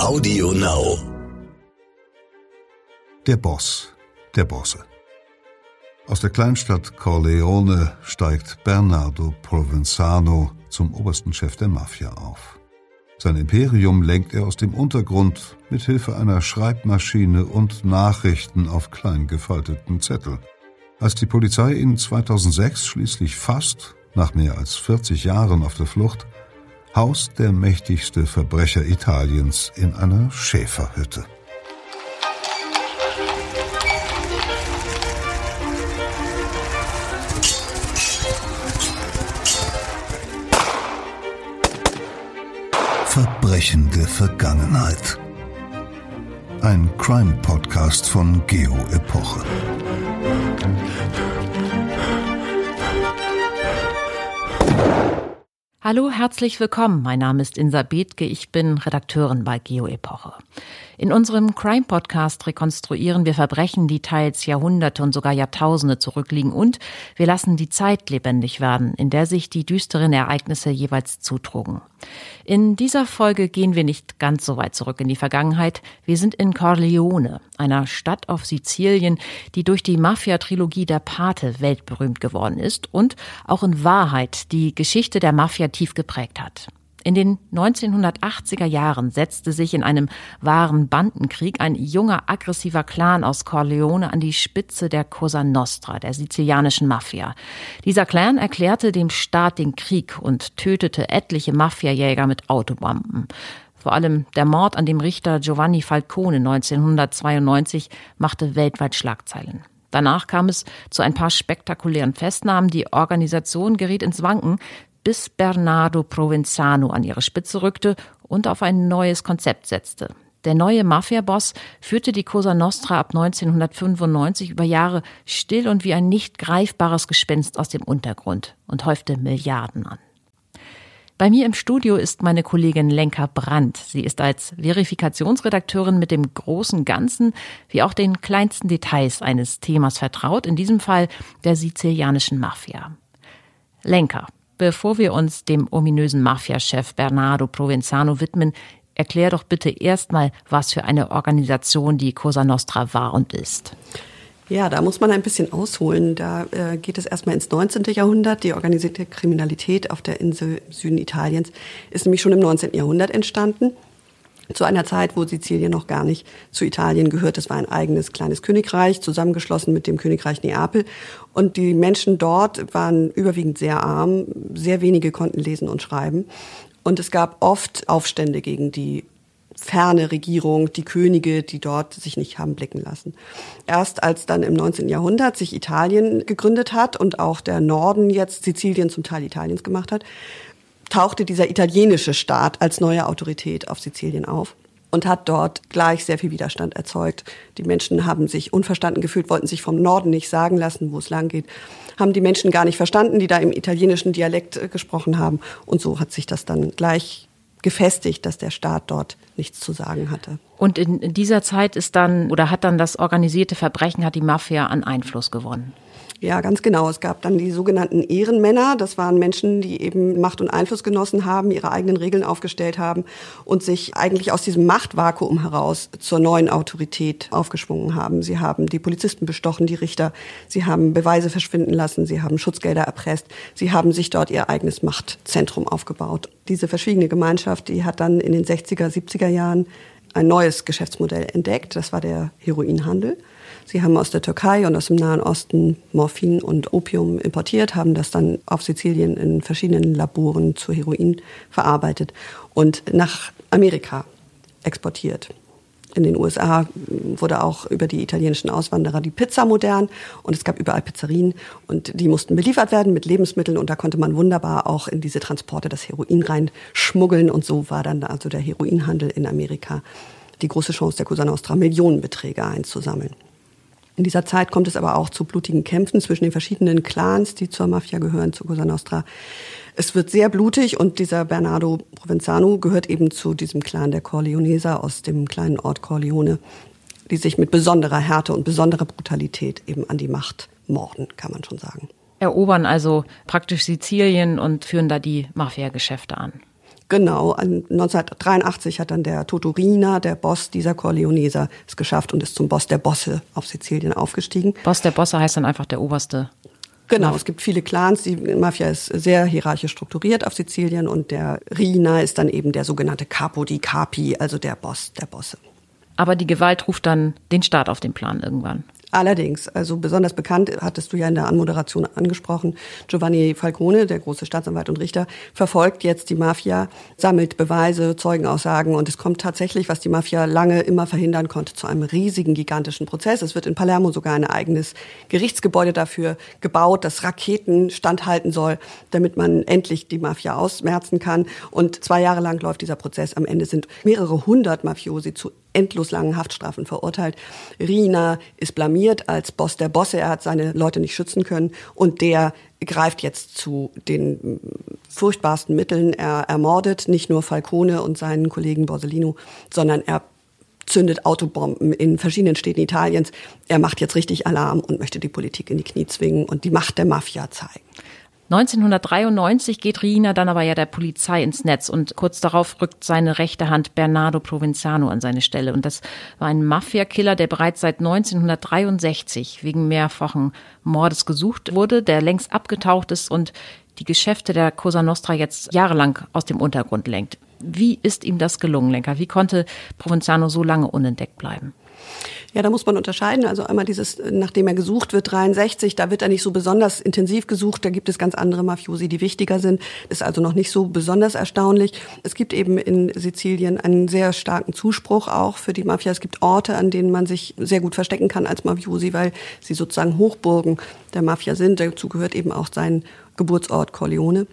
Audio Now. Der Boss der Bosse. Aus der Kleinstadt Corleone steigt Bernardo Provenzano zum obersten Chef der Mafia auf. Sein Imperium lenkt er aus dem Untergrund mit Hilfe einer Schreibmaschine und Nachrichten auf klein gefalteten Zettel. Als die Polizei ihn 2006 schließlich fasst, nach mehr als 40 Jahren auf der Flucht, haust der mächtigste Verbrecher Italiens in einer Schäferhütte. Verbrechende Vergangenheit. Ein Crime-Podcast von Geo Epoche. Hallo, herzlich willkommen. Mein Name ist Insa Bethke. Ich bin Redakteurin bei Geo Epoche. In unserem Crime Podcast rekonstruieren wir Verbrechen, die teils Jahrhunderte und sogar Jahrtausende zurückliegen und wir lassen die Zeit lebendig werden, in der sich die düsteren Ereignisse jeweils zutrugen. In dieser Folge gehen wir nicht ganz so weit zurück in die Vergangenheit. Wir sind in Corleone, einer Stadt auf Sizilien, die durch die Mafia-Trilogie der Pate weltberühmt geworden ist und auch in Wahrheit die Geschichte der Mafia tief geprägt hat. In den 1980er Jahren setzte sich in einem wahren Bandenkrieg ein junger, aggressiver Clan aus Corleone an die Spitze der Cosa Nostra, der sizilianischen Mafia. Dieser Clan erklärte dem Staat den Krieg und tötete etliche Mafiajäger mit Autobomben. Vor allem der Mord an dem Richter Giovanni Falcone 1992 machte weltweit Schlagzeilen. Danach kam es zu ein paar spektakulären Festnahmen. Die Organisation geriet ins Wanken bis Bernardo Provenzano an ihre Spitze rückte und auf ein neues Konzept setzte. Der neue Mafia-Boss führte die Cosa Nostra ab 1995 über Jahre still und wie ein nicht greifbares Gespenst aus dem Untergrund und häufte Milliarden an. Bei mir im Studio ist meine Kollegin Lenka Brandt. Sie ist als Verifikationsredakteurin mit dem großen Ganzen wie auch den kleinsten Details eines Themas vertraut, in diesem Fall der sizilianischen Mafia. Lenka, Bevor wir uns dem ominösen Mafiachef Bernardo Provenzano widmen, erklär doch bitte erstmal, was für eine Organisation die Cosa Nostra war und ist. Ja, da muss man ein bisschen ausholen. Da äh, geht es erstmal ins 19. Jahrhundert. Die organisierte Kriminalität auf der Insel Süden Italiens ist nämlich schon im 19. Jahrhundert entstanden zu einer Zeit, wo Sizilien noch gar nicht zu Italien gehört. Es war ein eigenes kleines Königreich, zusammengeschlossen mit dem Königreich Neapel. Und die Menschen dort waren überwiegend sehr arm. Sehr wenige konnten lesen und schreiben. Und es gab oft Aufstände gegen die ferne Regierung, die Könige, die dort sich nicht haben blicken lassen. Erst als dann im 19. Jahrhundert sich Italien gegründet hat und auch der Norden jetzt Sizilien zum Teil Italiens gemacht hat, tauchte dieser italienische Staat als neue Autorität auf Sizilien auf und hat dort gleich sehr viel Widerstand erzeugt. Die Menschen haben sich unverstanden gefühlt, wollten sich vom Norden nicht sagen lassen, wo es lang geht, haben die Menschen gar nicht verstanden, die da im italienischen Dialekt äh, gesprochen haben. Und so hat sich das dann gleich gefestigt, dass der Staat dort nichts zu sagen hatte. Und in dieser Zeit ist dann oder hat dann das organisierte Verbrechen, hat die Mafia an Einfluss gewonnen? Ja, ganz genau. Es gab dann die sogenannten Ehrenmänner. Das waren Menschen, die eben Macht und Einfluss genossen haben, ihre eigenen Regeln aufgestellt haben und sich eigentlich aus diesem Machtvakuum heraus zur neuen Autorität aufgeschwungen haben. Sie haben die Polizisten bestochen, die Richter. Sie haben Beweise verschwinden lassen. Sie haben Schutzgelder erpresst. Sie haben sich dort ihr eigenes Machtzentrum aufgebaut. Diese verschwiegene Gemeinschaft, die hat dann in den 60er, 70er Jahren ein neues Geschäftsmodell entdeckt. Das war der Heroinhandel. Sie haben aus der Türkei und aus dem Nahen Osten Morphin und Opium importiert, haben das dann auf Sizilien in verschiedenen Laboren zu Heroin verarbeitet und nach Amerika exportiert. In den USA wurde auch über die italienischen Auswanderer die Pizza modern und es gab überall Pizzerien und die mussten beliefert werden mit Lebensmitteln und da konnte man wunderbar auch in diese Transporte das Heroin reinschmuggeln und so war dann also der Heroinhandel in Amerika die große Chance der Cosa Nostra, Millionenbeträge einzusammeln. In dieser Zeit kommt es aber auch zu blutigen Kämpfen zwischen den verschiedenen Clans, die zur Mafia gehören, zu Cosa Nostra. Es wird sehr blutig und dieser Bernardo Provenzano gehört eben zu diesem Clan der Corleoneser aus dem kleinen Ort Corleone, die sich mit besonderer Härte und besonderer Brutalität eben an die Macht morden, kann man schon sagen. Erobern also praktisch Sizilien und führen da die Mafia-Geschäfte an. Genau, 1983 hat dann der Totorina, der Boss dieser Corleoneser, es geschafft und ist zum Boss der Bosse auf Sizilien aufgestiegen. Boss der Bosse heißt dann einfach der oberste. Genau, es gibt viele Clans, die Mafia ist sehr hierarchisch strukturiert auf Sizilien und der Rina ist dann eben der sogenannte Capo di Capi, also der Boss der Bosse. Aber die Gewalt ruft dann den Staat auf den Plan irgendwann. Allerdings, also besonders bekannt, hattest du ja in der Anmoderation angesprochen, Giovanni Falcone, der große Staatsanwalt und Richter, verfolgt jetzt die Mafia, sammelt Beweise, Zeugenaussagen und es kommt tatsächlich, was die Mafia lange immer verhindern konnte, zu einem riesigen, gigantischen Prozess. Es wird in Palermo sogar ein eigenes Gerichtsgebäude dafür gebaut, das Raketen standhalten soll, damit man endlich die Mafia ausmerzen kann. Und zwei Jahre lang läuft dieser Prozess. Am Ende sind mehrere hundert Mafiosi zu endlos langen Haftstrafen verurteilt. Rina ist blamiert als Boss der Bosse. Er hat seine Leute nicht schützen können und der greift jetzt zu den furchtbarsten Mitteln. Er ermordet nicht nur Falcone und seinen Kollegen Borsellino, sondern er zündet Autobomben in verschiedenen Städten Italiens. Er macht jetzt richtig Alarm und möchte die Politik in die Knie zwingen und die Macht der Mafia zeigen. 1993 geht Rina dann aber ja der Polizei ins Netz und kurz darauf rückt seine rechte Hand Bernardo Provenzano an seine Stelle. Und das war ein Mafia-Killer, der bereits seit 1963 wegen mehrfachen Mordes gesucht wurde, der längst abgetaucht ist und die Geschäfte der Cosa Nostra jetzt jahrelang aus dem Untergrund lenkt. Wie ist ihm das gelungen, Lenker? Wie konnte Provenzano so lange unentdeckt bleiben? Ja, da muss man unterscheiden. Also einmal dieses, nachdem er gesucht wird, 63, da wird er nicht so besonders intensiv gesucht. Da gibt es ganz andere Mafiosi, die wichtiger sind. Ist also noch nicht so besonders erstaunlich. Es gibt eben in Sizilien einen sehr starken Zuspruch auch für die Mafia. Es gibt Orte, an denen man sich sehr gut verstecken kann als Mafiosi, weil sie sozusagen Hochburgen der Mafia sind. Dazu gehört eben auch sein Geburtsort Corleone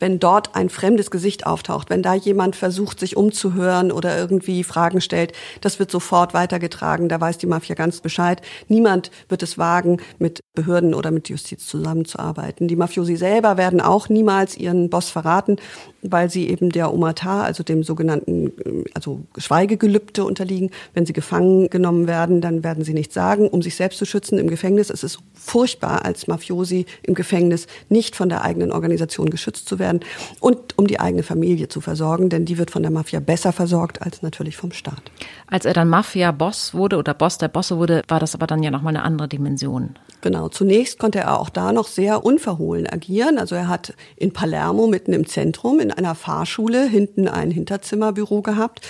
wenn dort ein fremdes Gesicht auftaucht, wenn da jemand versucht, sich umzuhören oder irgendwie Fragen stellt, das wird sofort weitergetragen. Da weiß die Mafia ganz Bescheid. Niemand wird es wagen, mit Behörden oder mit Justiz zusammenzuarbeiten. Die Mafiosi selber werden auch niemals ihren Boss verraten, weil sie eben der Omata, also dem sogenannten, also Schweigegelübde unterliegen. Wenn sie gefangen genommen werden, dann werden sie nichts sagen, um sich selbst zu schützen im Gefängnis. Es ist furchtbar, als Mafiosi im Gefängnis nicht von der eigenen Organisation geschützt zu werden werden und um die eigene Familie zu versorgen, denn die wird von der Mafia besser versorgt als natürlich vom Staat. Als er dann Mafia-Boss wurde oder Boss der Bosse wurde, war das aber dann ja nochmal eine andere Dimension. Genau, zunächst konnte er auch da noch sehr unverhohlen agieren. Also er hat in Palermo mitten im Zentrum in einer Fahrschule hinten ein Hinterzimmerbüro gehabt,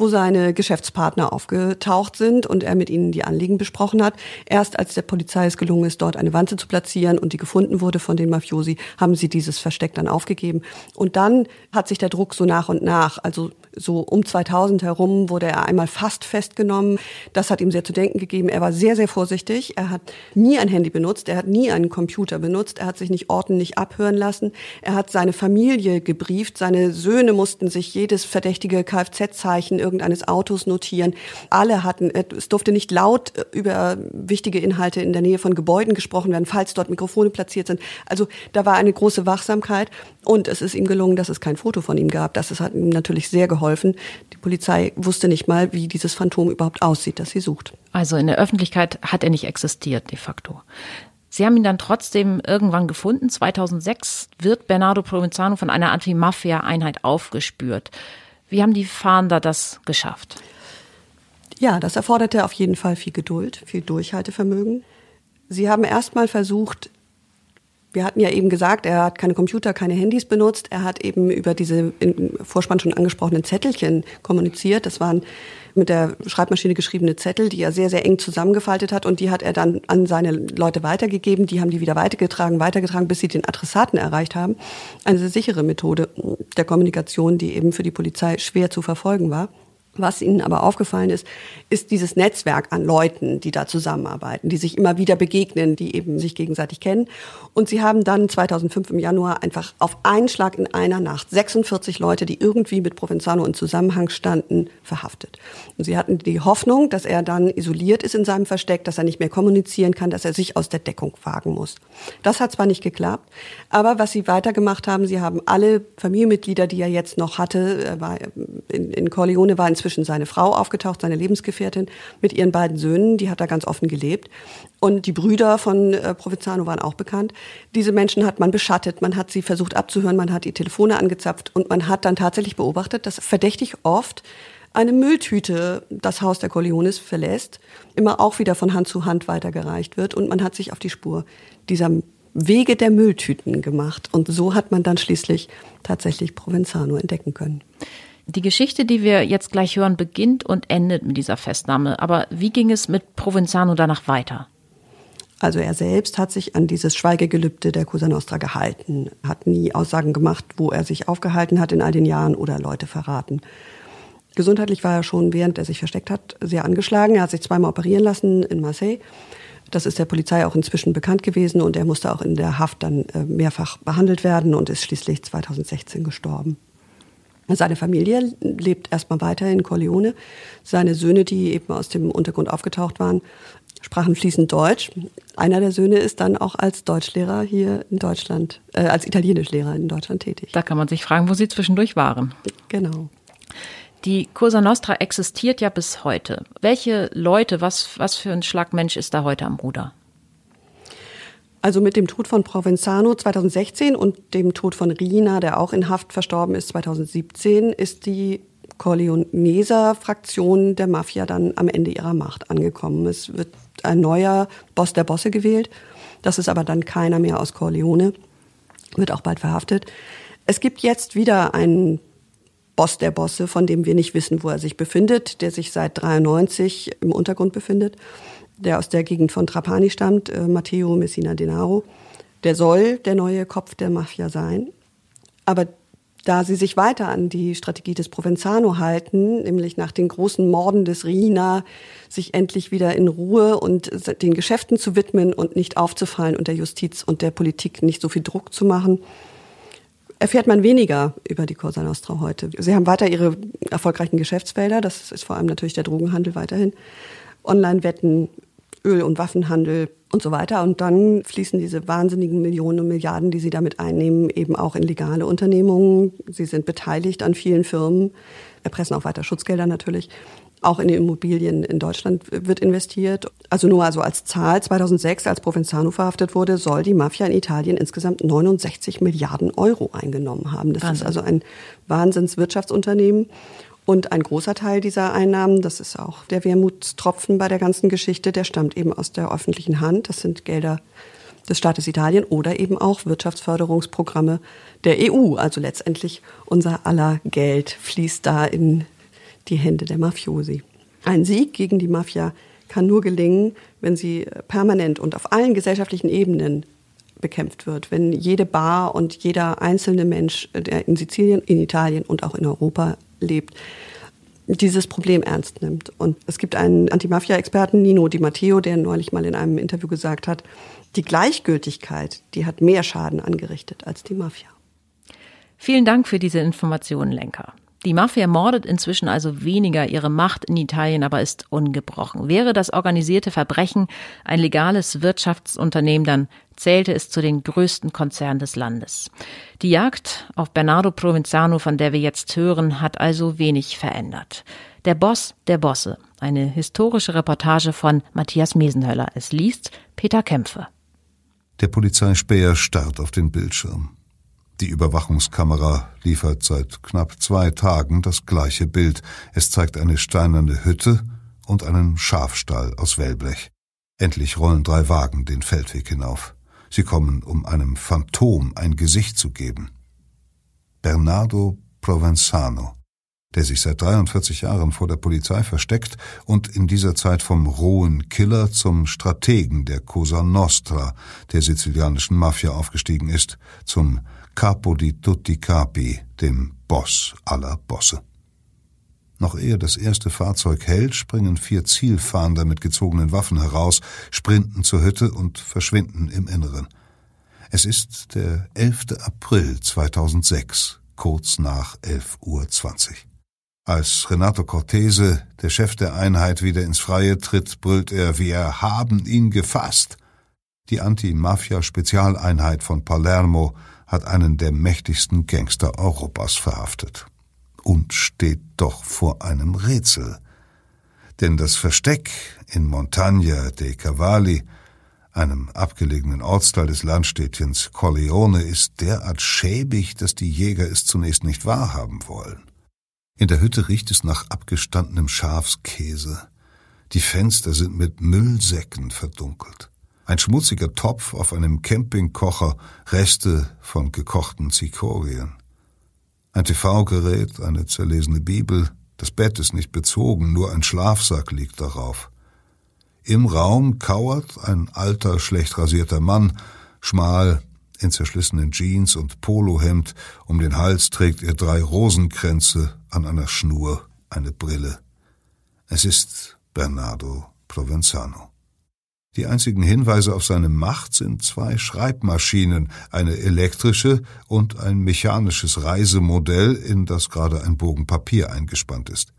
wo seine Geschäftspartner aufgetaucht sind und er mit ihnen die Anliegen besprochen hat. Erst als der Polizei es gelungen ist, dort eine Wanze zu platzieren und die gefunden wurde von den Mafiosi, haben sie dieses Versteck dann aufgegeben. Und dann hat sich der Druck so nach und nach, also so um 2000 herum wurde er einmal fast festgenommen. Das hat ihm sehr zu denken gegeben. Er war sehr, sehr vorsichtig. Er hat nie ein Handy benutzt. Er hat nie einen Computer benutzt. Er hat sich nicht ordentlich abhören lassen. Er hat seine Familie gebrieft. Seine Söhne mussten sich jedes verdächtige Kfz-Zeichen irgendeines Autos notieren. Alle hatten, es durfte nicht laut über wichtige Inhalte in der Nähe von Gebäuden gesprochen werden, falls dort Mikrofone platziert sind. Also da war eine große Wachsamkeit und es ist ihm gelungen, dass es kein Foto von ihm gab. Das hat ihm natürlich sehr geholfen. Die Polizei wusste nicht mal, wie dieses Phantom überhaupt aussieht, das sie sucht. Also in der Öffentlichkeit hat er nicht existiert, de facto. Sie haben ihn dann trotzdem irgendwann gefunden. 2006 wird Bernardo Provenzano von einer Anti-Mafia-Einheit aufgespürt. Wie haben die Fahnder das geschafft? Ja, das erforderte auf jeden Fall viel Geduld, viel Durchhaltevermögen. Sie haben erstmal versucht, wir hatten ja eben gesagt, er hat keine Computer, keine Handys benutzt. Er hat eben über diese im Vorspann schon angesprochenen Zettelchen kommuniziert. Das waren mit der Schreibmaschine geschriebene Zettel, die er sehr, sehr eng zusammengefaltet hat. Und die hat er dann an seine Leute weitergegeben. Die haben die wieder weitergetragen, weitergetragen, bis sie den Adressaten erreicht haben. Eine sehr sichere Methode der Kommunikation, die eben für die Polizei schwer zu verfolgen war. Was ihnen aber aufgefallen ist, ist dieses Netzwerk an Leuten, die da zusammenarbeiten, die sich immer wieder begegnen, die eben sich gegenseitig kennen. Und sie haben dann 2005 im Januar einfach auf einen Schlag in einer Nacht 46 Leute, die irgendwie mit Provenzano in Zusammenhang standen, verhaftet. Und sie hatten die Hoffnung, dass er dann isoliert ist in seinem Versteck, dass er nicht mehr kommunizieren kann, dass er sich aus der Deckung wagen muss. Das hat zwar nicht geklappt, aber was sie weitergemacht haben, sie haben alle Familienmitglieder, die er jetzt noch hatte, in Corleone war inzwischen inzwischen seine Frau aufgetaucht, seine Lebensgefährtin mit ihren beiden Söhnen, die hat da ganz offen gelebt. Und die Brüder von äh, Provenzano waren auch bekannt. Diese Menschen hat man beschattet, man hat sie versucht abzuhören, man hat die Telefone angezapft und man hat dann tatsächlich beobachtet, dass verdächtig oft eine Mülltüte das Haus der Corleones verlässt, immer auch wieder von Hand zu Hand weitergereicht wird und man hat sich auf die Spur dieser Wege der Mülltüten gemacht. Und so hat man dann schließlich tatsächlich Provenzano entdecken können. Die Geschichte, die wir jetzt gleich hören, beginnt und endet mit dieser Festnahme. Aber wie ging es mit Provenzano danach weiter? Also er selbst hat sich an dieses Schweigegelübde der Cosa Nostra gehalten, hat nie Aussagen gemacht, wo er sich aufgehalten hat in all den Jahren oder Leute verraten. Gesundheitlich war er schon, während er sich versteckt hat, sehr angeschlagen. Er hat sich zweimal operieren lassen in Marseille. Das ist der Polizei auch inzwischen bekannt gewesen und er musste auch in der Haft dann äh, mehrfach behandelt werden und ist schließlich 2016 gestorben. Seine Familie lebt erstmal weiter in Corleone. Seine Söhne, die eben aus dem Untergrund aufgetaucht waren, sprachen fließend Deutsch. Einer der Söhne ist dann auch als Deutschlehrer hier in Deutschland, äh, als Italienischlehrer in Deutschland tätig. Da kann man sich fragen, wo sie zwischendurch waren. Genau. Die Cosa Nostra existiert ja bis heute. Welche Leute, was, was für ein Schlagmensch ist da heute am Ruder? Also mit dem Tod von Provenzano 2016 und dem Tod von Rina, der auch in Haft verstorben ist 2017, ist die Corleoneser Fraktion der Mafia dann am Ende ihrer Macht angekommen. Es wird ein neuer Boss der Bosse gewählt. Das ist aber dann keiner mehr aus Corleone, wird auch bald verhaftet. Es gibt jetzt wieder einen Boss der Bosse, von dem wir nicht wissen, wo er sich befindet, der sich seit 93 im Untergrund befindet, der aus der Gegend von Trapani stammt, äh, Matteo Messina Denaro. Der soll der neue Kopf der Mafia sein. Aber da sie sich weiter an die Strategie des Provenzano halten, nämlich nach den großen Morden des Rina, sich endlich wieder in Ruhe und den Geschäften zu widmen und nicht aufzufallen und der Justiz und der Politik nicht so viel Druck zu machen, erfährt man weniger über die Cosa Nostra heute. Sie haben weiter ihre erfolgreichen Geschäftsfelder, das ist vor allem natürlich der Drogenhandel weiterhin, Online-Wetten, Öl- und Waffenhandel und so weiter. Und dann fließen diese wahnsinnigen Millionen und Milliarden, die sie damit einnehmen, eben auch in legale Unternehmungen. Sie sind beteiligt an vielen Firmen, erpressen auch weiter Schutzgelder natürlich. Auch in Immobilien in Deutschland wird investiert. Also nur also als Zahl 2006, als Provenzano verhaftet wurde, soll die Mafia in Italien insgesamt 69 Milliarden Euro eingenommen haben. Das Wahnsinn. ist also ein Wahnsinnswirtschaftsunternehmen. Und ein großer Teil dieser Einnahmen, das ist auch der Wermutstropfen bei der ganzen Geschichte, der stammt eben aus der öffentlichen Hand. Das sind Gelder des Staates Italien oder eben auch Wirtschaftsförderungsprogramme der EU. Also letztendlich unser aller Geld fließt da in die Hände der Mafiosi. Ein Sieg gegen die Mafia kann nur gelingen, wenn sie permanent und auf allen gesellschaftlichen Ebenen bekämpft wird, wenn jede Bar und jeder einzelne Mensch, der in Sizilien, in Italien und auch in Europa lebt, dieses Problem ernst nimmt. Und es gibt einen Anti-Mafia-Experten, Nino Di Matteo, der neulich mal in einem Interview gesagt hat, die Gleichgültigkeit, die hat mehr Schaden angerichtet als die Mafia. Vielen Dank für diese Informationen, Lenker. Die Mafia mordet inzwischen also weniger, ihre Macht in Italien aber ist ungebrochen. Wäre das organisierte Verbrechen ein legales Wirtschaftsunternehmen, dann zählte es zu den größten Konzernen des Landes. Die Jagd auf Bernardo Provenzano, von der wir jetzt hören, hat also wenig verändert. Der Boss der Bosse, eine historische Reportage von Matthias Mesenhöller. Es liest Peter Kämpfe. Der Polizeispäher starrt auf den Bildschirm. Die Überwachungskamera liefert seit knapp zwei Tagen das gleiche Bild. Es zeigt eine steinerne Hütte und einen Schafstall aus Wellblech. Endlich rollen drei Wagen den Feldweg hinauf. Sie kommen, um einem Phantom ein Gesicht zu geben. Bernardo Provenzano, der sich seit 43 Jahren vor der Polizei versteckt und in dieser Zeit vom rohen Killer zum Strategen der Cosa Nostra, der sizilianischen Mafia aufgestiegen ist, zum Capo di tutti capi, dem Boss aller Bosse. Noch ehe das erste Fahrzeug hält, springen vier Zielfahnder mit gezogenen Waffen heraus, sprinten zur Hütte und verschwinden im Inneren. Es ist der 11. April 2006, kurz nach 11.20 Uhr. Als Renato Cortese, der Chef der Einheit, wieder ins Freie tritt, brüllt er, wir haben ihn gefasst. Die Anti-Mafia-Spezialeinheit von Palermo hat einen der mächtigsten Gangster Europas verhaftet. und steht doch vor einem Rätsel. Denn das Versteck in Montagna dei Cavalli, einem abgelegenen Ortsteil des Landstädtchens Corleone, ist derart schäbig, dass die Jäger es zunächst nicht wahrhaben wollen. In der Hütte riecht es nach abgestandenem Schafskäse. Die Fenster sind mit Müllsäcken verdunkelt. Ein schmutziger Topf auf einem Campingkocher, Reste von gekochten Zikorien. Ein TV-Gerät, eine zerlesene Bibel, das Bett ist nicht bezogen, nur ein Schlafsack liegt darauf. Im Raum kauert ein alter, schlecht rasierter Mann, schmal, in zerschlissenen Jeans und Polohemd, um den Hals trägt er drei Rosenkränze, an einer Schnur eine Brille. Es ist Bernardo Provenzano. Die einzigen Hinweise auf seine Macht sind zwei Schreibmaschinen, eine elektrische und ein mechanisches Reisemodell, in das gerade ein Bogen Papier eingespannt ist.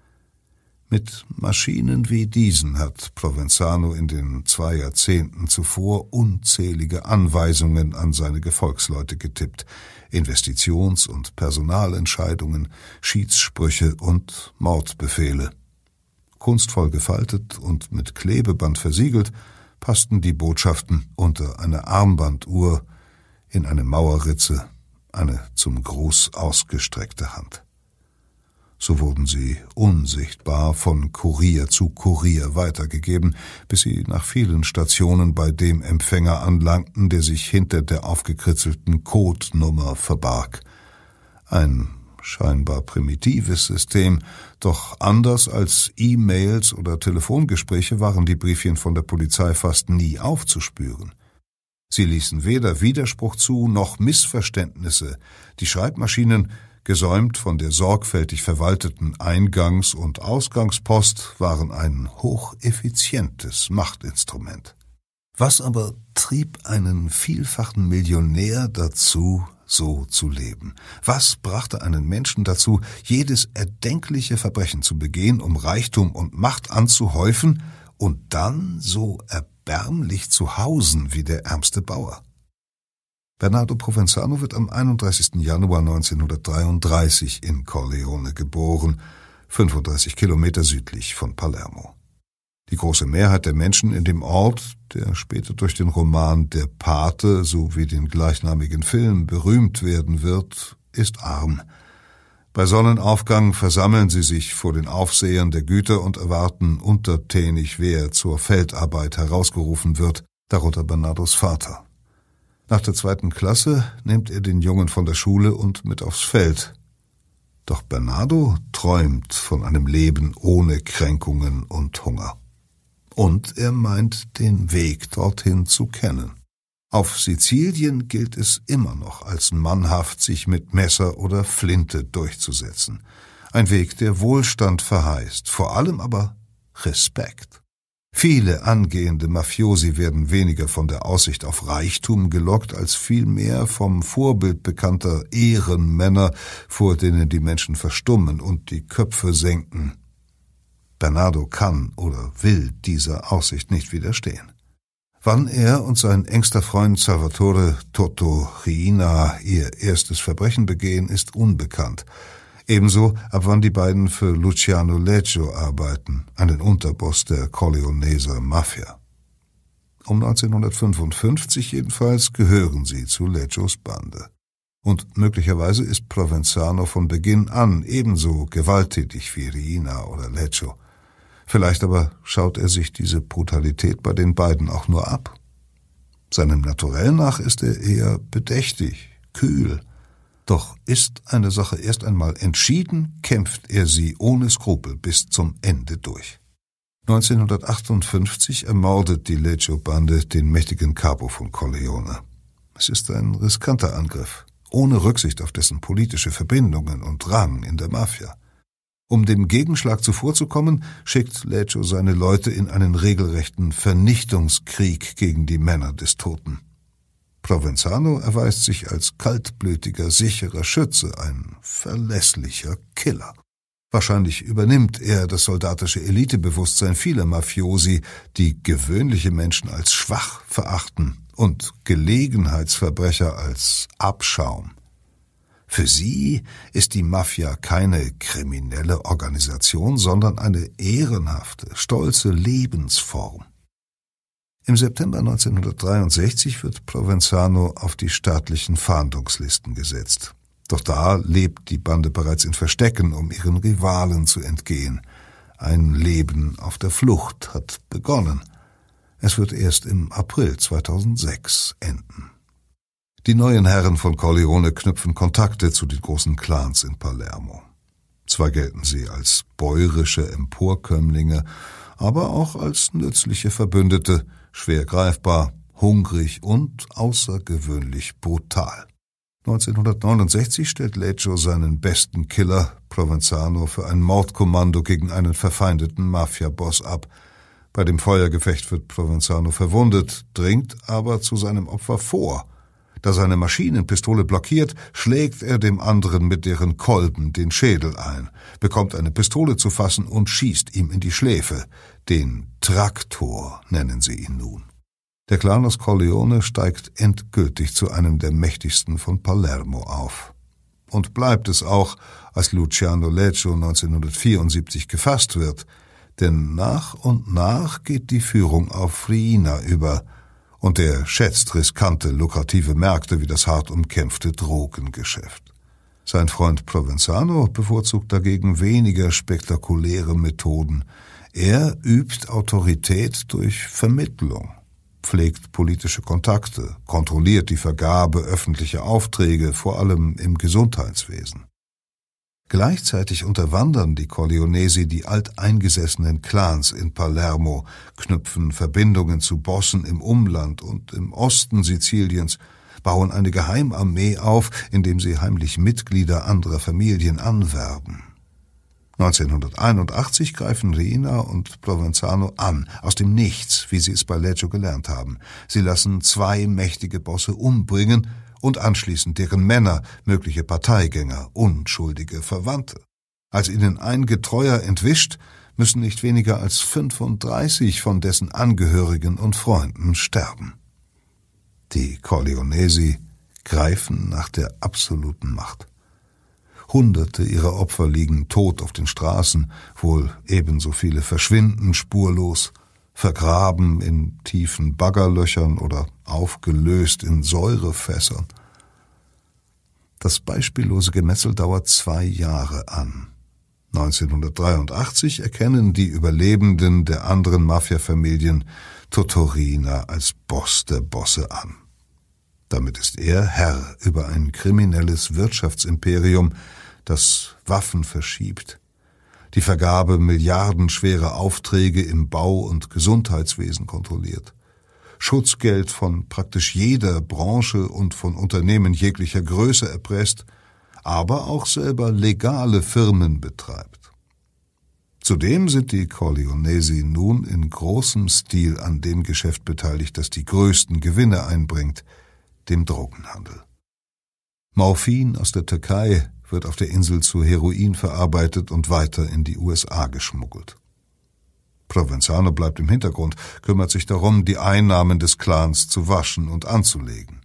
Mit Maschinen wie diesen hat Provenzano in den zwei Jahrzehnten zuvor unzählige Anweisungen an seine Gefolgsleute getippt, Investitions- und Personalentscheidungen, Schiedssprüche und Mordbefehle. Kunstvoll gefaltet und mit Klebeband versiegelt, passten die Botschaften unter eine Armbanduhr in eine Mauerritze, eine zum Gruß ausgestreckte Hand. So wurden sie unsichtbar von Kurier zu Kurier weitergegeben, bis sie nach vielen Stationen bei dem Empfänger anlangten, der sich hinter der aufgekritzelten Codenummer verbarg. Ein scheinbar primitives System, doch anders als E-Mails oder Telefongespräche waren die Briefchen von der Polizei fast nie aufzuspüren. Sie ließen weder Widerspruch zu noch Missverständnisse. Die Schreibmaschinen, gesäumt von der sorgfältig verwalteten Eingangs- und Ausgangspost, waren ein hocheffizientes Machtinstrument. Was aber trieb einen vielfachen Millionär dazu, so zu leben? Was brachte einen Menschen dazu, jedes erdenkliche Verbrechen zu begehen, um Reichtum und Macht anzuhäufen und dann so erbärmlich zu hausen wie der ärmste Bauer? Bernardo Provenzano wird am 31. Januar 1933 in Corleone geboren, 35 Kilometer südlich von Palermo. Die große Mehrheit der Menschen in dem Ort, der später durch den Roman Der Pate sowie den gleichnamigen Film berühmt werden wird, ist arm. Bei Sonnenaufgang versammeln sie sich vor den Aufsehern der Güter und erwarten untertänig, wer zur Feldarbeit herausgerufen wird, darunter Bernardos Vater. Nach der zweiten Klasse nimmt er den Jungen von der Schule und mit aufs Feld. Doch Bernardo träumt von einem Leben ohne Kränkungen und Hunger und er meint den Weg dorthin zu kennen. Auf Sizilien gilt es immer noch als mannhaft, sich mit Messer oder Flinte durchzusetzen. Ein Weg, der Wohlstand verheißt, vor allem aber Respekt. Viele angehende Mafiosi werden weniger von der Aussicht auf Reichtum gelockt, als vielmehr vom Vorbild bekannter Ehrenmänner, vor denen die Menschen verstummen und die Köpfe senken, Bernardo kann oder will dieser Aussicht nicht widerstehen. Wann er und sein engster Freund Salvatore Toto Riina ihr erstes Verbrechen begehen, ist unbekannt. Ebenso, ab wann die beiden für Luciano Leggio arbeiten, einen Unterboss der Corleoneser Mafia. Um 1955 jedenfalls gehören sie zu Leggios Bande. Und möglicherweise ist Provenzano von Beginn an ebenso gewalttätig wie Riina oder Leggio. Vielleicht aber schaut er sich diese Brutalität bei den beiden auch nur ab. Seinem Naturell nach ist er eher bedächtig, kühl. Doch ist eine Sache erst einmal entschieden, kämpft er sie ohne Skrupel bis zum Ende durch. 1958 ermordet die Leggio-Bande den mächtigen Capo von Corleone. Es ist ein riskanter Angriff, ohne Rücksicht auf dessen politische Verbindungen und Rang in der Mafia. Um dem Gegenschlag zuvorzukommen, schickt Leggio seine Leute in einen regelrechten Vernichtungskrieg gegen die Männer des Toten. Provenzano erweist sich als kaltblütiger, sicherer Schütze, ein verlässlicher Killer. Wahrscheinlich übernimmt er das soldatische Elitebewusstsein vieler Mafiosi, die gewöhnliche Menschen als schwach verachten und Gelegenheitsverbrecher als Abschaum. Für sie ist die Mafia keine kriminelle Organisation, sondern eine ehrenhafte, stolze Lebensform. Im September 1963 wird Provenzano auf die staatlichen Fahndungslisten gesetzt. Doch da lebt die Bande bereits in Verstecken, um ihren Rivalen zu entgehen. Ein Leben auf der Flucht hat begonnen. Es wird erst im April 2006 enden. Die neuen Herren von Corleone knüpfen Kontakte zu den großen Clans in Palermo. Zwar gelten sie als bäurische Emporkömmlinge, aber auch als nützliche Verbündete, schwer greifbar, hungrig und außergewöhnlich brutal. 1969 stellt Leggio seinen besten Killer, Provenzano, für ein Mordkommando gegen einen verfeindeten Mafiaboss ab. Bei dem Feuergefecht wird Provenzano verwundet, dringt aber zu seinem Opfer vor – da seine Maschinenpistole blockiert, schlägt er dem anderen mit deren Kolben den Schädel ein, bekommt eine Pistole zu fassen und schießt ihm in die Schläfe. Den Traktor nennen sie ihn nun. Der Clan aus Corleone steigt endgültig zu einem der mächtigsten von Palermo auf. Und bleibt es auch, als Luciano Leggio 1974 gefasst wird, denn nach und nach geht die Führung auf Riina über – und er schätzt riskante, lukrative Märkte wie das hart umkämpfte Drogengeschäft. Sein Freund Provenzano bevorzugt dagegen weniger spektakuläre Methoden. Er übt Autorität durch Vermittlung, pflegt politische Kontakte, kontrolliert die Vergabe öffentlicher Aufträge, vor allem im Gesundheitswesen. Gleichzeitig unterwandern die Corleonesi die alteingesessenen Clans in Palermo, knüpfen Verbindungen zu Bossen im Umland und im Osten Siziliens, bauen eine Geheimarmee auf, indem sie heimlich Mitglieder anderer Familien anwerben. 1981 greifen Rina und Provenzano an, aus dem Nichts, wie sie es bei Leggio gelernt haben. Sie lassen zwei mächtige Bosse umbringen und anschließend deren Männer, mögliche Parteigänger, unschuldige Verwandte. Als ihnen ein Getreuer entwischt, müssen nicht weniger als 35 von dessen Angehörigen und Freunden sterben. Die Corleonesi greifen nach der absoluten Macht. Hunderte ihrer Opfer liegen tot auf den Straßen, wohl ebenso viele verschwinden spurlos, vergraben in tiefen Baggerlöchern oder aufgelöst in Säurefässern. Das beispiellose Gemetzel dauert zwei Jahre an. 1983 erkennen die Überlebenden der anderen Mafiafamilien Totorina als Boss der Bosse an. Damit ist er Herr über ein kriminelles Wirtschaftsimperium, das Waffen verschiebt, die Vergabe milliardenschwerer Aufträge im Bau- und Gesundheitswesen kontrolliert, Schutzgeld von praktisch jeder Branche und von Unternehmen jeglicher Größe erpresst, aber auch selber legale Firmen betreibt. Zudem sind die Corleonesi nun in großem Stil an dem Geschäft beteiligt, das die größten Gewinne einbringt, dem Drogenhandel. Morphin aus der Türkei wird auf der Insel zu Heroin verarbeitet und weiter in die USA geschmuggelt. Provenzano bleibt im Hintergrund, kümmert sich darum, die Einnahmen des Clans zu waschen und anzulegen.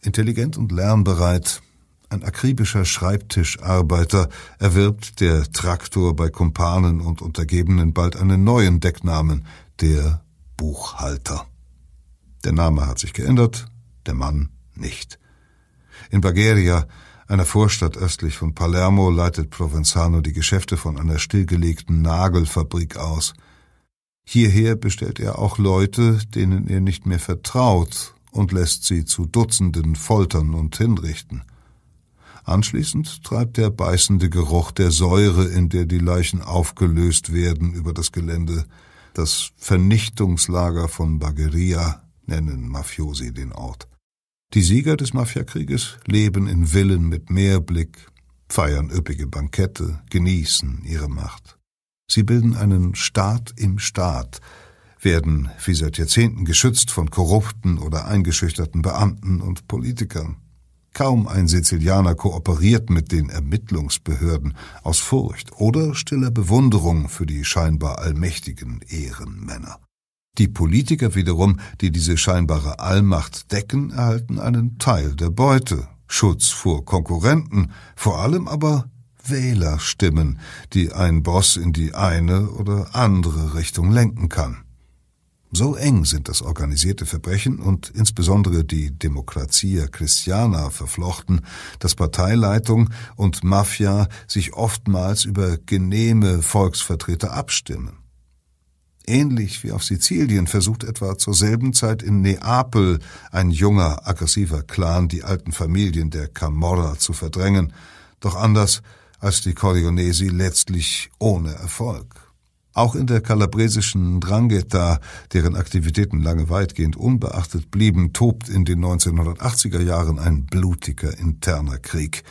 Intelligent und lernbereit, ein akribischer Schreibtischarbeiter, erwirbt der Traktor bei Kumpanen und Untergebenen bald einen neuen Decknamen, der Buchhalter. Der Name hat sich geändert, der Mann nicht. In Bagheria einer Vorstadt östlich von Palermo leitet Provenzano die Geschäfte von einer stillgelegten Nagelfabrik aus. Hierher bestellt er auch Leute, denen er nicht mehr vertraut und lässt sie zu Dutzenden foltern und hinrichten. Anschließend treibt der beißende Geruch der Säure, in der die Leichen aufgelöst werden, über das Gelände. Das Vernichtungslager von Bagheria nennen Mafiosi den Ort. Die Sieger des Mafiakrieges leben in Villen mit Meerblick, feiern üppige Bankette, genießen ihre Macht. Sie bilden einen Staat im Staat, werden wie seit Jahrzehnten geschützt von korrupten oder eingeschüchterten Beamten und Politikern. Kaum ein Sizilianer kooperiert mit den Ermittlungsbehörden aus Furcht oder stiller Bewunderung für die scheinbar allmächtigen Ehrenmänner. Die Politiker wiederum, die diese scheinbare Allmacht decken, erhalten einen Teil der Beute, Schutz vor Konkurrenten, vor allem aber Wählerstimmen, die ein Boss in die eine oder andere Richtung lenken kann. So eng sind das organisierte Verbrechen und insbesondere die Demokratia Christiana verflochten, dass Parteileitung und Mafia sich oftmals über genehme Volksvertreter abstimmen. Ähnlich wie auf Sizilien versucht etwa zur selben Zeit in Neapel ein junger, aggressiver Clan die alten Familien der Camorra zu verdrängen, doch anders als die Corleonesi letztlich ohne Erfolg. Auch in der kalabresischen Drangheta, deren Aktivitäten lange weitgehend unbeachtet blieben, tobt in den 1980er Jahren ein blutiger interner Krieg.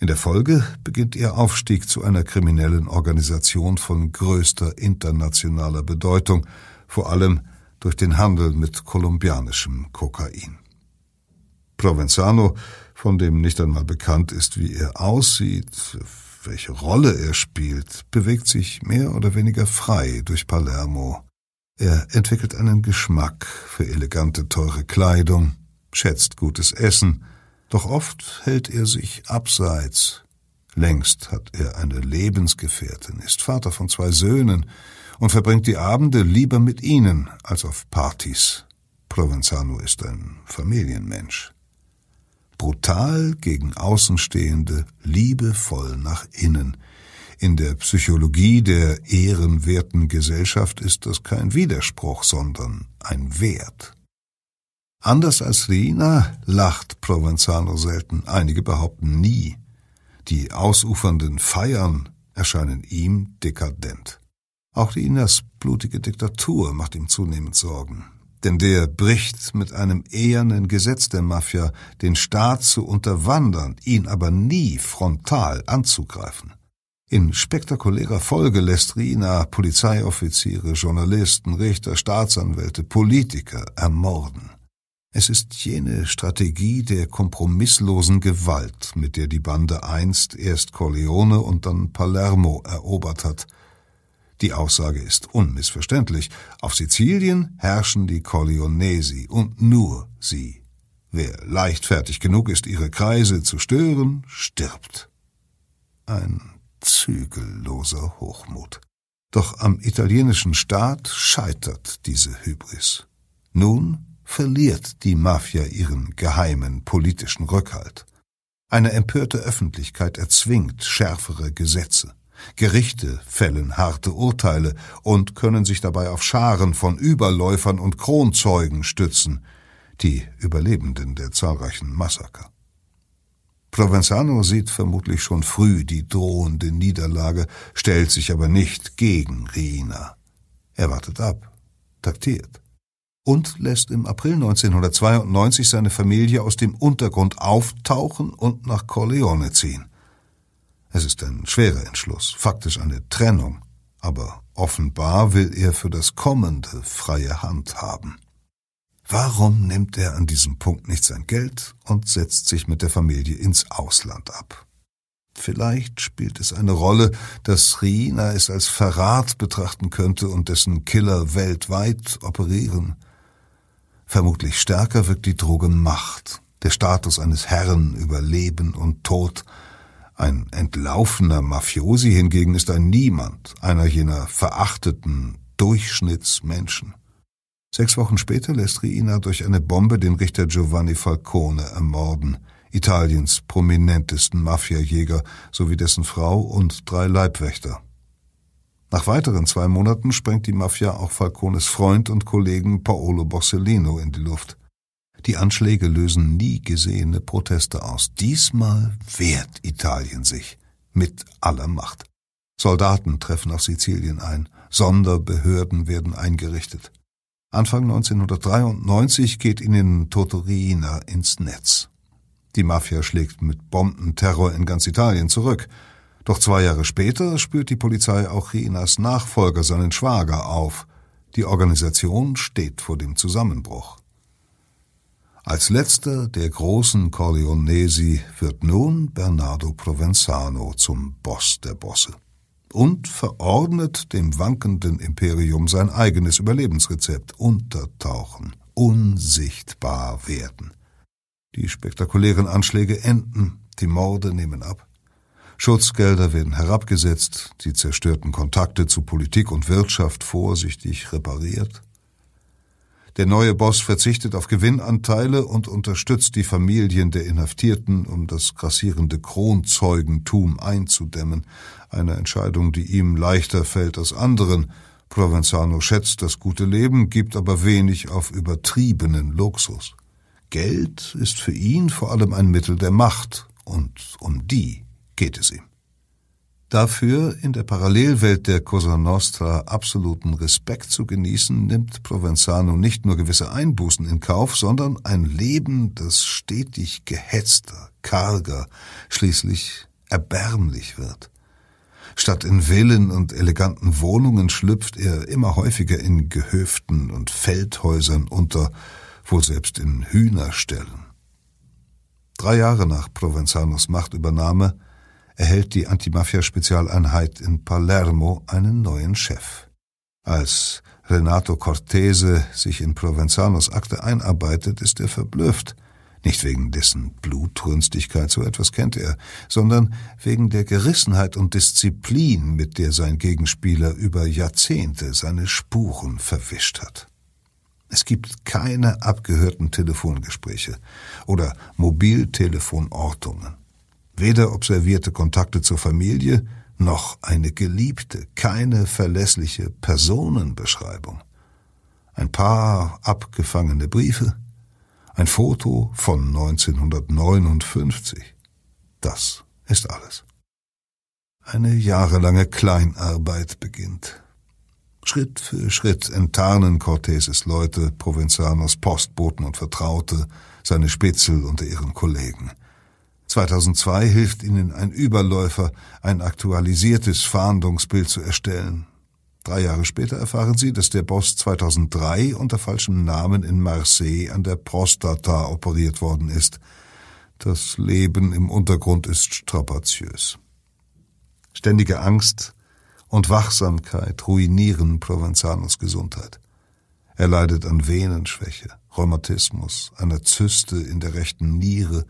In der Folge beginnt ihr Aufstieg zu einer kriminellen Organisation von größter internationaler Bedeutung, vor allem durch den Handel mit kolumbianischem Kokain. Provenzano, von dem nicht einmal bekannt ist, wie er aussieht, welche Rolle er spielt, bewegt sich mehr oder weniger frei durch Palermo. Er entwickelt einen Geschmack für elegante, teure Kleidung, schätzt gutes Essen, doch oft hält er sich abseits. Längst hat er eine Lebensgefährtin, ist Vater von zwei Söhnen und verbringt die Abende lieber mit ihnen als auf Partys. Provenzano ist ein Familienmensch brutal gegen Außenstehende, liebevoll nach innen. In der Psychologie der ehrenwerten Gesellschaft ist das kein Widerspruch, sondern ein Wert. Anders als Rina lacht Provenzano selten, einige behaupten nie. Die ausufernden Feiern erscheinen ihm dekadent. Auch Rinas blutige Diktatur macht ihm zunehmend Sorgen denn der bricht mit einem ehernen Gesetz der Mafia, den Staat zu unterwandern, ihn aber nie frontal anzugreifen. In spektakulärer Folge lässt Rina Polizeioffiziere, Journalisten, Richter, Staatsanwälte, Politiker ermorden. Es ist jene Strategie der kompromisslosen Gewalt, mit der die Bande einst erst Corleone und dann Palermo erobert hat – die Aussage ist unmissverständlich. Auf Sizilien herrschen die Corleonesi und nur sie. Wer leichtfertig genug ist, ihre Kreise zu stören, stirbt. Ein zügelloser Hochmut. Doch am italienischen Staat scheitert diese Hybris. Nun verliert die Mafia ihren geheimen politischen Rückhalt. Eine empörte Öffentlichkeit erzwingt schärfere Gesetze. Gerichte fällen harte Urteile und können sich dabei auf Scharen von Überläufern und Kronzeugen stützen, die Überlebenden der zahlreichen Massaker. Provenzano sieht vermutlich schon früh die drohende Niederlage, stellt sich aber nicht gegen Rina. Er wartet ab, taktiert und lässt im April 1992 seine Familie aus dem Untergrund auftauchen und nach Corleone ziehen. Es ist ein schwerer Entschluss, faktisch eine Trennung, aber offenbar will er für das Kommende freie Hand haben. Warum nimmt er an diesem Punkt nicht sein Geld und setzt sich mit der Familie ins Ausland ab? Vielleicht spielt es eine Rolle, dass Rina es als Verrat betrachten könnte und dessen Killer weltweit operieren. Vermutlich stärker wirkt die Droge Macht, der Status eines Herrn über Leben und Tod, ein entlaufener Mafiosi hingegen ist ein Niemand, einer jener verachteten Durchschnittsmenschen. Sechs Wochen später lässt Riina durch eine Bombe den Richter Giovanni Falcone ermorden, Italiens prominentesten Mafiajäger sowie dessen Frau und drei Leibwächter. Nach weiteren zwei Monaten sprengt die Mafia auch Falcones Freund und Kollegen Paolo Borsellino in die Luft. Die Anschläge lösen nie gesehene Proteste aus. Diesmal wehrt Italien sich mit aller Macht. Soldaten treffen auf Sizilien ein, Sonderbehörden werden eingerichtet. Anfang 1993 geht ihnen Totorina ins Netz. Die Mafia schlägt mit Bombenterror in ganz Italien zurück. Doch zwei Jahre später spürt die Polizei auch Rinas Nachfolger, seinen Schwager, auf. Die Organisation steht vor dem Zusammenbruch. Als letzter der großen Corleonesi wird nun Bernardo Provenzano zum Boss der Bosse und verordnet dem wankenden Imperium sein eigenes Überlebensrezept untertauchen, unsichtbar werden. Die spektakulären Anschläge enden, die Morde nehmen ab. Schutzgelder werden herabgesetzt, die zerstörten Kontakte zu Politik und Wirtschaft vorsichtig repariert. Der neue Boss verzichtet auf Gewinnanteile und unterstützt die Familien der Inhaftierten, um das grassierende Kronzeugentum einzudämmen, eine Entscheidung, die ihm leichter fällt als anderen. Provenzano schätzt das gute Leben, gibt aber wenig auf übertriebenen Luxus. Geld ist für ihn vor allem ein Mittel der Macht, und um die geht es ihm. Dafür, in der Parallelwelt der Cosa Nostra absoluten Respekt zu genießen, nimmt Provenzano nicht nur gewisse Einbußen in Kauf, sondern ein Leben, das stetig gehetzter, karger, schließlich erbärmlich wird. Statt in Villen und eleganten Wohnungen schlüpft er immer häufiger in Gehöften und Feldhäusern unter, wohl selbst in Hühnerställen. Drei Jahre nach Provenzanos Machtübernahme erhält die Antimafia-Spezialeinheit in Palermo einen neuen Chef. Als Renato Cortese sich in Provenzanos Akte einarbeitet, ist er verblüfft. Nicht wegen dessen Blutrünstigkeit, so etwas kennt er, sondern wegen der Gerissenheit und Disziplin, mit der sein Gegenspieler über Jahrzehnte seine Spuren verwischt hat. Es gibt keine abgehörten Telefongespräche oder Mobiltelefonortungen weder observierte Kontakte zur Familie noch eine geliebte, keine verlässliche Personenbeschreibung. Ein paar abgefangene Briefe, ein Foto von 1959. Das ist alles. Eine jahrelange Kleinarbeit beginnt. Schritt für Schritt enttarnen Corteses Leute, Provenzanos Postboten und Vertraute, seine Spitzel unter ihren Kollegen – 2002 hilft ihnen ein Überläufer, ein aktualisiertes Fahndungsbild zu erstellen. Drei Jahre später erfahren sie, dass der Boss 2003 unter falschem Namen in Marseille an der Prostata operiert worden ist. Das Leben im Untergrund ist strapaziös. Ständige Angst und Wachsamkeit ruinieren Provenzanos Gesundheit. Er leidet an Venenschwäche, Rheumatismus, einer Zyste in der rechten Niere,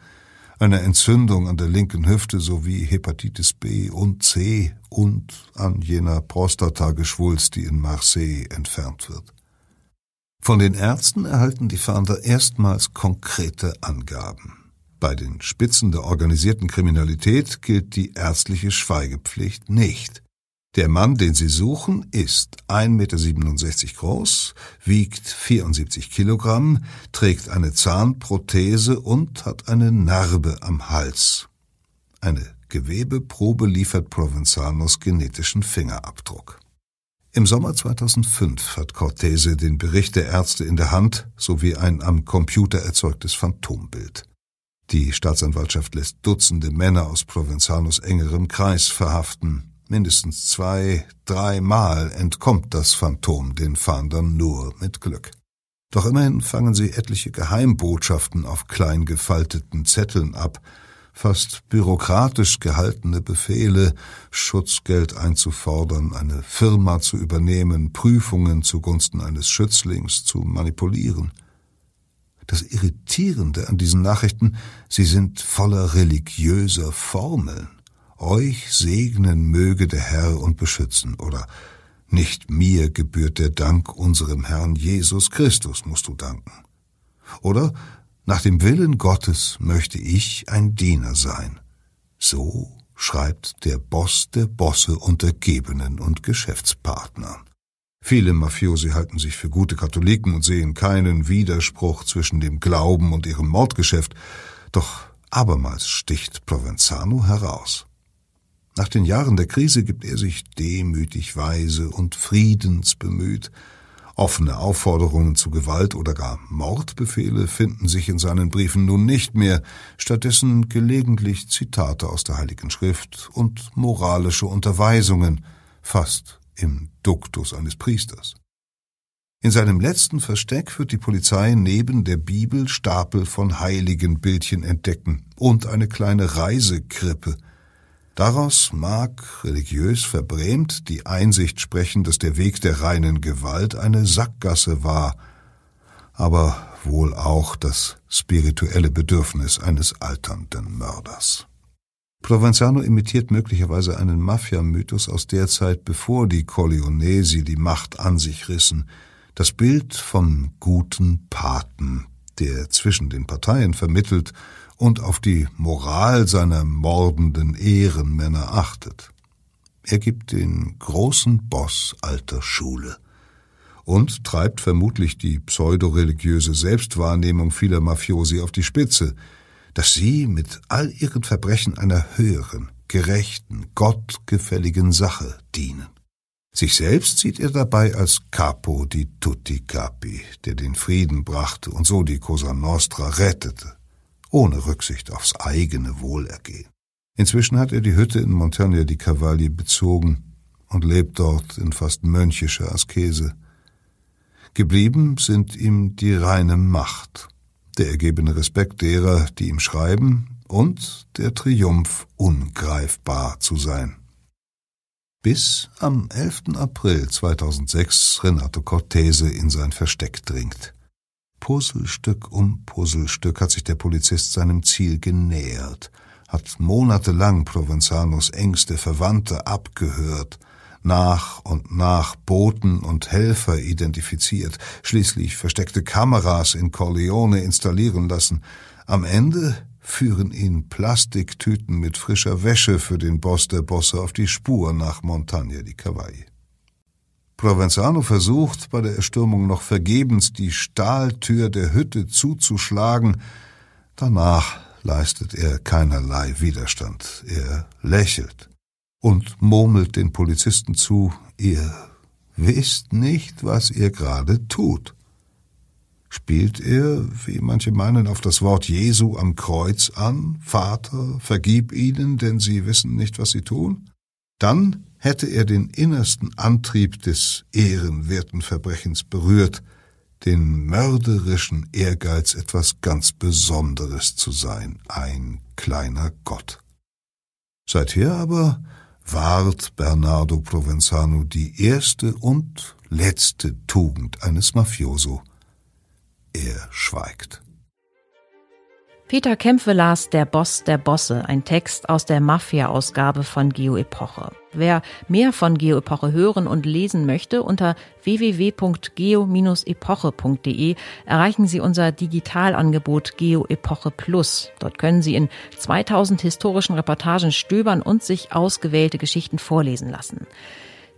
eine Entzündung an der linken Hüfte sowie Hepatitis B und C und an jener Prostatageschwulst, die in Marseille entfernt wird. Von den Ärzten erhalten die Fahnder erstmals konkrete Angaben. Bei den Spitzen der organisierten Kriminalität gilt die ärztliche Schweigepflicht nicht. Der Mann, den Sie suchen, ist 1,67 Meter groß, wiegt 74 Kilogramm, trägt eine Zahnprothese und hat eine Narbe am Hals. Eine Gewebeprobe liefert Provenzanos genetischen Fingerabdruck. Im Sommer 2005 hat Cortese den Bericht der Ärzte in der Hand sowie ein am Computer erzeugtes Phantombild. Die Staatsanwaltschaft lässt Dutzende Männer aus Provenzanos engerem Kreis verhaften, Mindestens zwei, dreimal entkommt das Phantom den Fahndern nur mit Glück. Doch immerhin fangen sie etliche Geheimbotschaften auf klein gefalteten Zetteln ab, fast bürokratisch gehaltene Befehle, Schutzgeld einzufordern, eine Firma zu übernehmen, Prüfungen zugunsten eines Schützlings zu manipulieren. Das Irritierende an diesen Nachrichten, sie sind voller religiöser Formeln. Euch segnen möge der Herr und beschützen, oder nicht mir gebührt der Dank unserem Herrn Jesus Christus musst du danken. Oder nach dem Willen Gottes möchte ich ein Diener sein. So schreibt der Boss der Bosse Untergebenen und Geschäftspartnern. Viele Mafiosi halten sich für gute Katholiken und sehen keinen Widerspruch zwischen dem Glauben und ihrem Mordgeschäft, doch abermals sticht Provenzano heraus. Nach den Jahren der Krise gibt er sich demütig weise und friedensbemüht. Offene Aufforderungen zu Gewalt oder gar Mordbefehle finden sich in seinen Briefen nun nicht mehr, stattdessen gelegentlich Zitate aus der Heiligen Schrift und moralische Unterweisungen, fast im Duktus eines Priesters. In seinem letzten Versteck wird die Polizei neben der Bibel Stapel von Heiligenbildchen entdecken und eine kleine Reisekrippe – Daraus mag, religiös verbrämt, die Einsicht sprechen, dass der Weg der reinen Gewalt eine Sackgasse war. aber wohl auch das spirituelle Bedürfnis eines alternden Mörders. Provenzano imitiert möglicherweise einen Mafia-Mythos aus der Zeit, bevor die Corleonesi die Macht an sich rissen. Das Bild vom guten Paten, der zwischen den Parteien vermittelt und auf die Moral seiner mordenden Ehrenmänner achtet. Er gibt den großen Boss alter Schule und treibt vermutlich die pseudoreligiöse Selbstwahrnehmung vieler Mafiosi auf die Spitze – dass sie mit all ihren Verbrechen einer höheren, gerechten, gottgefälligen Sache dienen. Sich selbst sieht er dabei als Capo di tutti capi, der den Frieden brachte und so die Cosa Nostra rettete, ohne Rücksicht aufs eigene Wohlergehen. Inzwischen hat er die Hütte in Montagna di Cavalli bezogen und lebt dort in fast mönchischer Askese. Geblieben sind ihm die reine Macht der ergebene Respekt derer, die ihm schreiben, und der Triumph, ungreifbar zu sein. Bis am 11. April 2006 Renato Cortese in sein Versteck dringt. Puzzlestück um Puzzlestück hat sich der Polizist seinem Ziel genähert, hat monatelang Provenzanos engste Verwandte abgehört, nach und nach Boten und Helfer identifiziert, schließlich versteckte Kameras in Corleone installieren lassen. Am Ende führen ihn Plastiktüten mit frischer Wäsche für den Boss der Bosse auf die Spur nach Montagna di Cavalli. Provenzano versucht bei der Erstürmung noch vergebens die Stahltür der Hütte zuzuschlagen, danach leistet er keinerlei Widerstand, er lächelt und murmelt den Polizisten zu, ihr wisst nicht, was ihr gerade tut. Spielt er, wie manche meinen, auf das Wort Jesu am Kreuz an, Vater, vergib ihnen, denn sie wissen nicht, was sie tun? Dann hätte er den innersten Antrieb des ehrenwerten Verbrechens berührt, den mörderischen Ehrgeiz, etwas ganz Besonderes zu sein, ein kleiner Gott. Seither aber wahrt Bernardo Provenzano die erste und letzte Tugend eines Mafioso. Er schweigt. Peter Kämpfe las Der Boss der Bosse, ein Text aus der Mafia-Ausgabe von Geo-Epoche. Wer mehr von Geo-Epoche hören und lesen möchte, unter www.geo-epoche.de erreichen Sie unser Digitalangebot Geo-Epoche Plus. Dort können Sie in 2000 historischen Reportagen stöbern und sich ausgewählte Geschichten vorlesen lassen.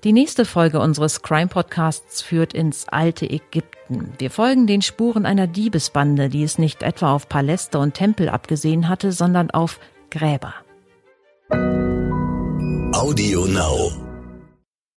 Die nächste Folge unseres Crime Podcasts führt ins alte Ägypten. Wir folgen den Spuren einer Diebesbande, die es nicht etwa auf Paläste und Tempel abgesehen hatte, sondern auf Gräber. Audio Now.